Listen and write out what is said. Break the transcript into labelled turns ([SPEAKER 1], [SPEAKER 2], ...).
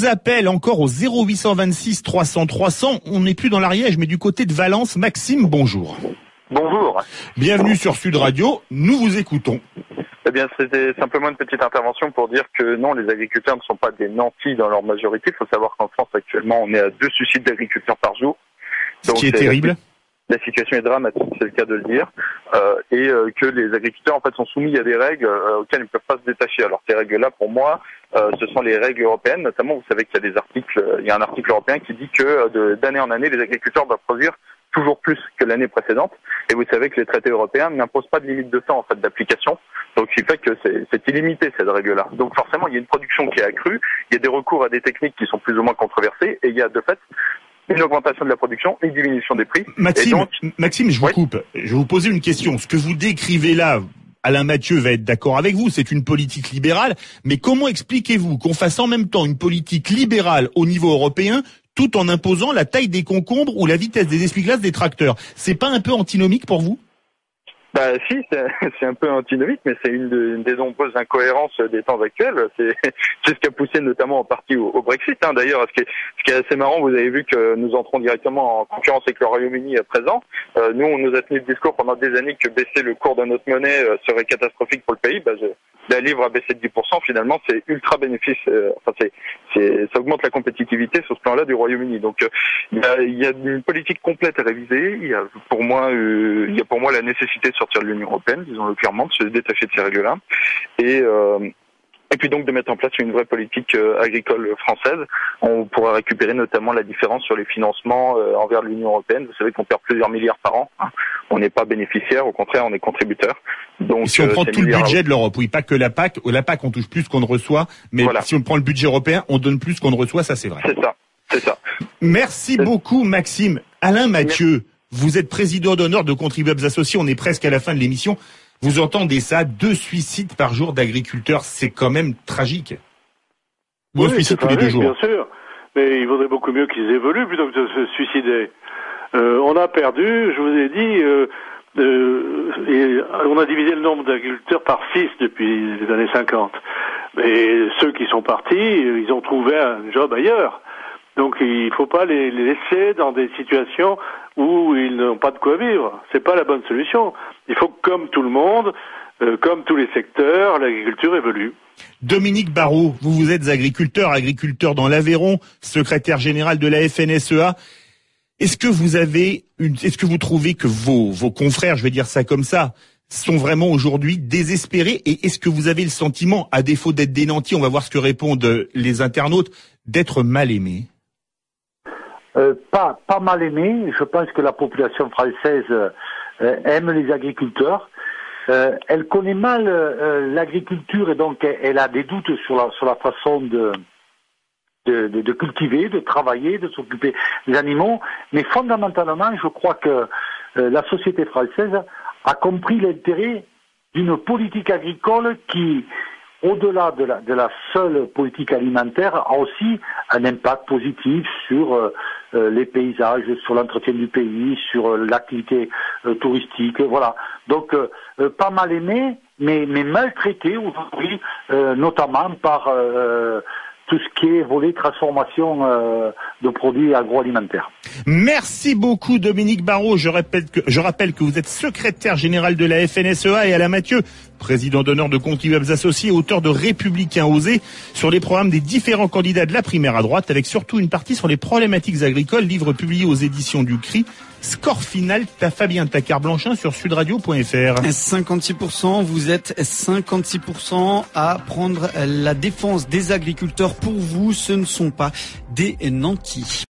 [SPEAKER 1] vous appelle encore au 0826 300 300. On n'est plus dans l'Ariège, mais du côté de Valence. Maxime, bonjour.
[SPEAKER 2] Bonjour.
[SPEAKER 1] Bienvenue sur Sud Radio. Nous vous écoutons.
[SPEAKER 2] Eh bien, c'était simplement une petite intervention pour dire que non, les agriculteurs ne sont pas des nantis dans leur majorité. Il faut savoir qu'en France, actuellement, on est à deux suicides d'agriculteurs par jour.
[SPEAKER 1] Ce qui est terrible
[SPEAKER 2] la situation est dramatique, c'est le cas de le dire, euh, et euh, que les agriculteurs en fait sont soumis à des règles euh, auxquelles ils ne peuvent pas se détacher. Alors ces règles-là, pour moi, euh, ce sont les règles européennes. Notamment, vous savez qu'il y a des articles, il y a un article européen qui dit que d'année en année, les agriculteurs doivent produire toujours plus que l'année précédente. Et vous savez que les traités européens n'imposent pas de limite de temps en fait d'application. Donc, ce qui fait que c'est illimité cette règle-là. Donc, forcément, il y a une production qui est accrue, il y a des recours à des techniques qui sont plus ou moins controversées, et il y a de fait une augmentation de la production, une diminution des prix.
[SPEAKER 1] Maxime, Maxime, je vous coupe. Je vais vous poser une question. Ce que vous décrivez là, Alain Mathieu va être d'accord avec vous, c'est une politique libérale, mais comment expliquez-vous qu'on fasse en même temps une politique libérale au niveau européen tout en imposant la taille des concombres ou la vitesse des essuie-glaces des tracteurs? C'est pas un peu antinomique pour vous?
[SPEAKER 2] Bah si, c'est un peu antinomique, mais c'est une, des nombreuses incohérences des temps actuels. C'est ce qui a poussé notamment en partie au, Brexit. Hein. D'ailleurs, ce, ce, qui est assez marrant, vous avez vu que nous entrons directement en concurrence avec le Royaume-Uni à présent. Euh, nous, on nous a tenu le discours pendant des années que baisser le cours de notre monnaie euh, serait catastrophique pour le pays. Bah, je, la livre a baissé de 10%, finalement, c'est ultra bénéfice. Euh, enfin, c'est, ça augmente la compétitivité sur ce plan-là du Royaume-Uni. Donc, euh, il y, a, une politique complète à réviser. Il y a pour moi, euh, il y a pour moi la nécessité de sortir de l'Union européenne, disons-le clairement, de se détacher de ces règles-là. Et et puis donc de mettre en place une vraie politique euh, agricole française. On pourra récupérer notamment la différence sur les financements euh, envers l'Union européenne. Vous savez qu'on perd plusieurs milliards par an. On n'est pas bénéficiaire, au contraire, on est contributeur.
[SPEAKER 1] Donc si on euh, prend tout le budget de l'Europe, oui, pas que la PAC. La PAC, on touche plus qu'on ne reçoit, mais si on prend le budget européen, on donne plus qu'on ne reçoit. Ça, c'est vrai.
[SPEAKER 2] C'est ça. C'est ça.
[SPEAKER 1] Merci beaucoup, Maxime. Alain Mathieu, vous êtes président d'honneur de Contribuables Associés. On est presque à la fin de l'émission. Vous entendez ça, deux suicides par jour d'agriculteurs, c'est quand même tragique.
[SPEAKER 3] Oui, tous les deux jours. Bien sûr, mais il vaudrait beaucoup mieux qu'ils évoluent plutôt que de se suicider. Euh, on a perdu, je vous ai dit, euh, euh, on a divisé le nombre d'agriculteurs par six depuis les années 50. Mais ceux qui sont partis, ils ont trouvé un job ailleurs. Donc il ne faut pas les laisser dans des situations où ils n'ont pas de quoi vivre. C'est pas la bonne solution. Il faut que, comme tout le monde, euh, comme tous les secteurs, l'agriculture évolue.
[SPEAKER 1] Dominique Barrault, vous vous êtes agriculteur, agriculteur dans l'Aveyron, secrétaire général de la FNSEA. Est-ce que vous avez une, est-ce que vous trouvez que vos, vos confrères, je vais dire ça comme ça, sont vraiment aujourd'hui désespérés et est-ce que vous avez le sentiment, à défaut d'être dénanti, on va voir ce que répondent les internautes, d'être mal aimés?
[SPEAKER 4] Euh, pas, pas mal aimé. Je pense que la population française euh, aime les agriculteurs. Euh, elle connaît mal l'agriculture et donc elle, a des doutes sur la, sur la façon de, de, de, cultiver, de travailler, de s'occuper des animaux. Mais fondamentalement, je crois que la société française a compris l'intérêt d'une politique agricole qui, au-delà de la, de la, seule politique alimentaire, a aussi un impact positif sur euh, euh, les paysages, sur l'entretien du pays, sur euh, l'activité touristique, voilà. Donc, pas mal aimé, mais, mais maltraité aujourd'hui, notamment par tout ce qui est volet transformation euh, de produits agroalimentaires.
[SPEAKER 1] Merci beaucoup Dominique Barrault. Je, rappelle que vous êtes secrétaire général de la FNSEA et Alain Mathieu, président d'honneur de Contribuables Associés, auteur de Républicains Osés sur les programmes des différents candidats de la primaire à droite, avec surtout une partie sur les problématiques agricoles, livre publié aux éditions du CRI. Score final, t'as Fabien Tacard-Blanchin sur sudradio.fr.
[SPEAKER 5] 56%, vous êtes 56% à prendre la défense des agriculteurs. Pour vous, ce ne sont pas des nantis.